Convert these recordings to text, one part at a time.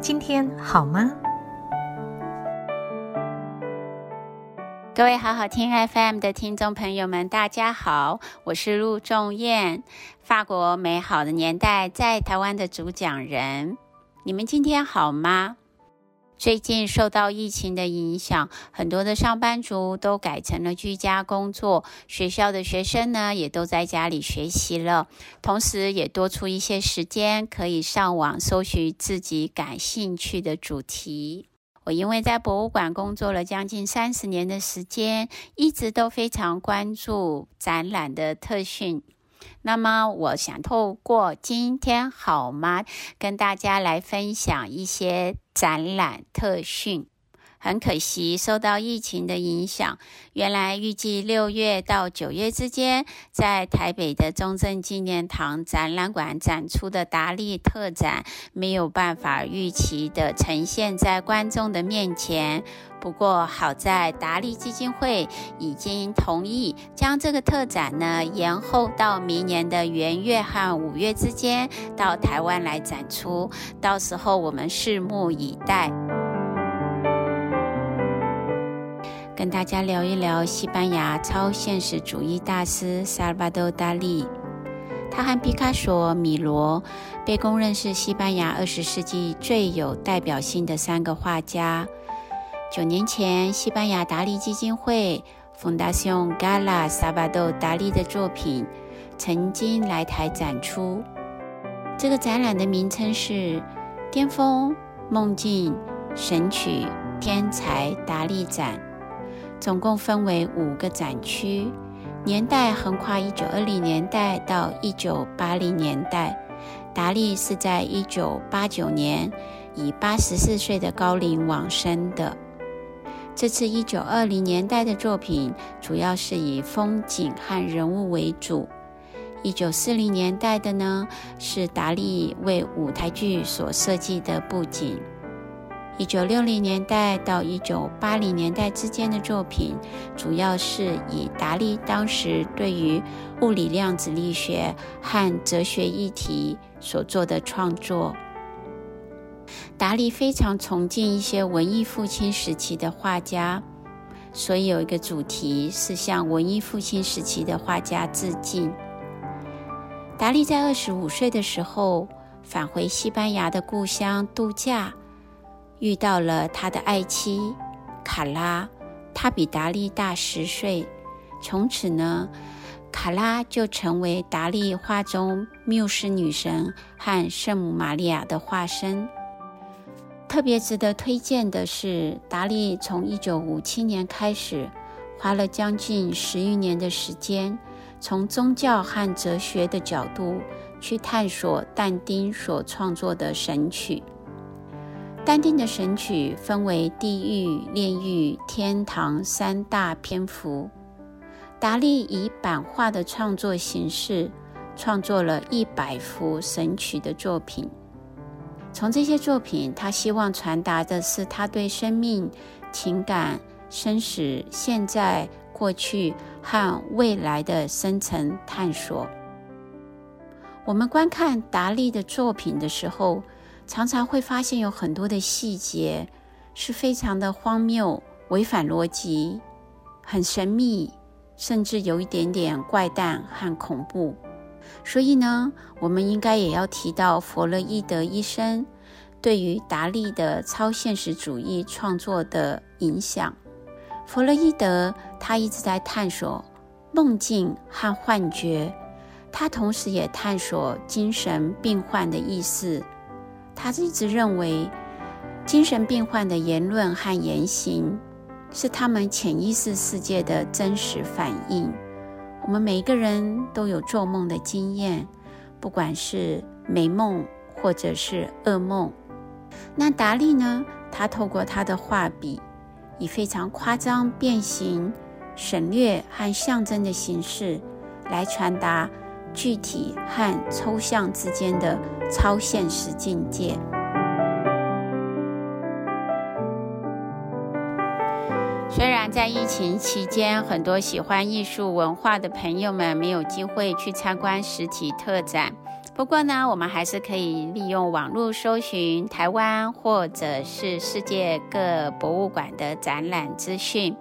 今天好吗？各位好好听 FM 的听众朋友们，大家好，我是陆仲燕，法国美好的年代在台湾的主讲人。你们今天好吗？最近受到疫情的影响，很多的上班族都改成了居家工作，学校的学生呢也都在家里学习了，同时也多出一些时间可以上网搜寻自己感兴趣的主题。我因为在博物馆工作了将近三十年的时间，一直都非常关注展览的特训。那么，我想透过今天好吗，跟大家来分享一些展览特训。很可惜，受到疫情的影响，原来预计六月到九月之间，在台北的中正纪念堂展览馆展出的达利特展，没有办法预期的呈现在观众的面前。不过好在达利基金会已经同意将这个特展呢延后到明年的元月和五月之间到台湾来展出，到时候我们拭目以待。跟大家聊一聊西班牙超现实主义大师萨尔巴多·达利，他和毕卡索、米罗被公认是西班牙二十世纪最有代表性的三个画家。九年前，西班牙达利基金会 （Fundación Gala Salvador Dali） 的作品曾经来台展出。这个展览的名称是《巅峰梦境神曲天才达利展》，总共分为五个展区，年代横跨一九二零年代到一九八零年代。达利是在一九八九年以八十四岁的高龄往生的。这次一九二零年代的作品主要是以风景和人物为主。一九四零年代的呢，是达利为舞台剧所设计的布景。一九六零年代到一九八零年代之间的作品，主要是以达利当时对于物理量子力学和哲学议题所做的创作。达利非常崇敬一些文艺复兴时期的画家，所以有一个主题是向文艺复兴时期的画家致敬。达利在二十五岁的时候返回西班牙的故乡度假，遇到了他的爱妻卡拉，他比达利大十岁。从此呢，卡拉就成为达利画中缪斯女神和圣母玛利亚的化身。特别值得推荐的是，达利从一九五七年开始，花了将近十余年的时间，从宗教和哲学的角度去探索但丁所创作的神曲。但丁的神曲分为地狱、炼狱、天堂三大篇幅。达利以版画的创作形式，创作了一百幅神曲的作品。从这些作品，他希望传达的是他对生命、情感、生死、现在、过去和未来的深层探索。我们观看达利的作品的时候，常常会发现有很多的细节是非常的荒谬、违反逻辑、很神秘，甚至有一点点怪诞和恐怖。所以呢，我们应该也要提到弗洛伊德医生对于达利的超现实主义创作的影响。弗洛伊德他一直在探索梦境和幻觉，他同时也探索精神病患的意识。他一直认为，精神病患的言论和言行是他们潜意识世界的真实反应。我们每一个人都有做梦的经验，不管是美梦或者是噩梦。那达利呢？他透过他的画笔，以非常夸张、变形、省略和象征的形式，来传达具体和抽象之间的超现实境界。虽然在疫情期间，很多喜欢艺术文化的朋友们没有机会去参观实体特展，不过呢，我们还是可以利用网络搜寻台湾或者是世界各博物馆的展览资讯。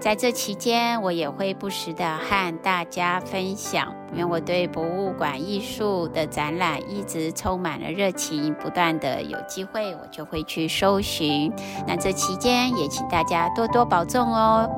在这期间，我也会不时的和大家分享，因为我对博物馆艺术的展览一直充满了热情，不断的有机会我就会去搜寻。那这期间也请大家多多保重哦。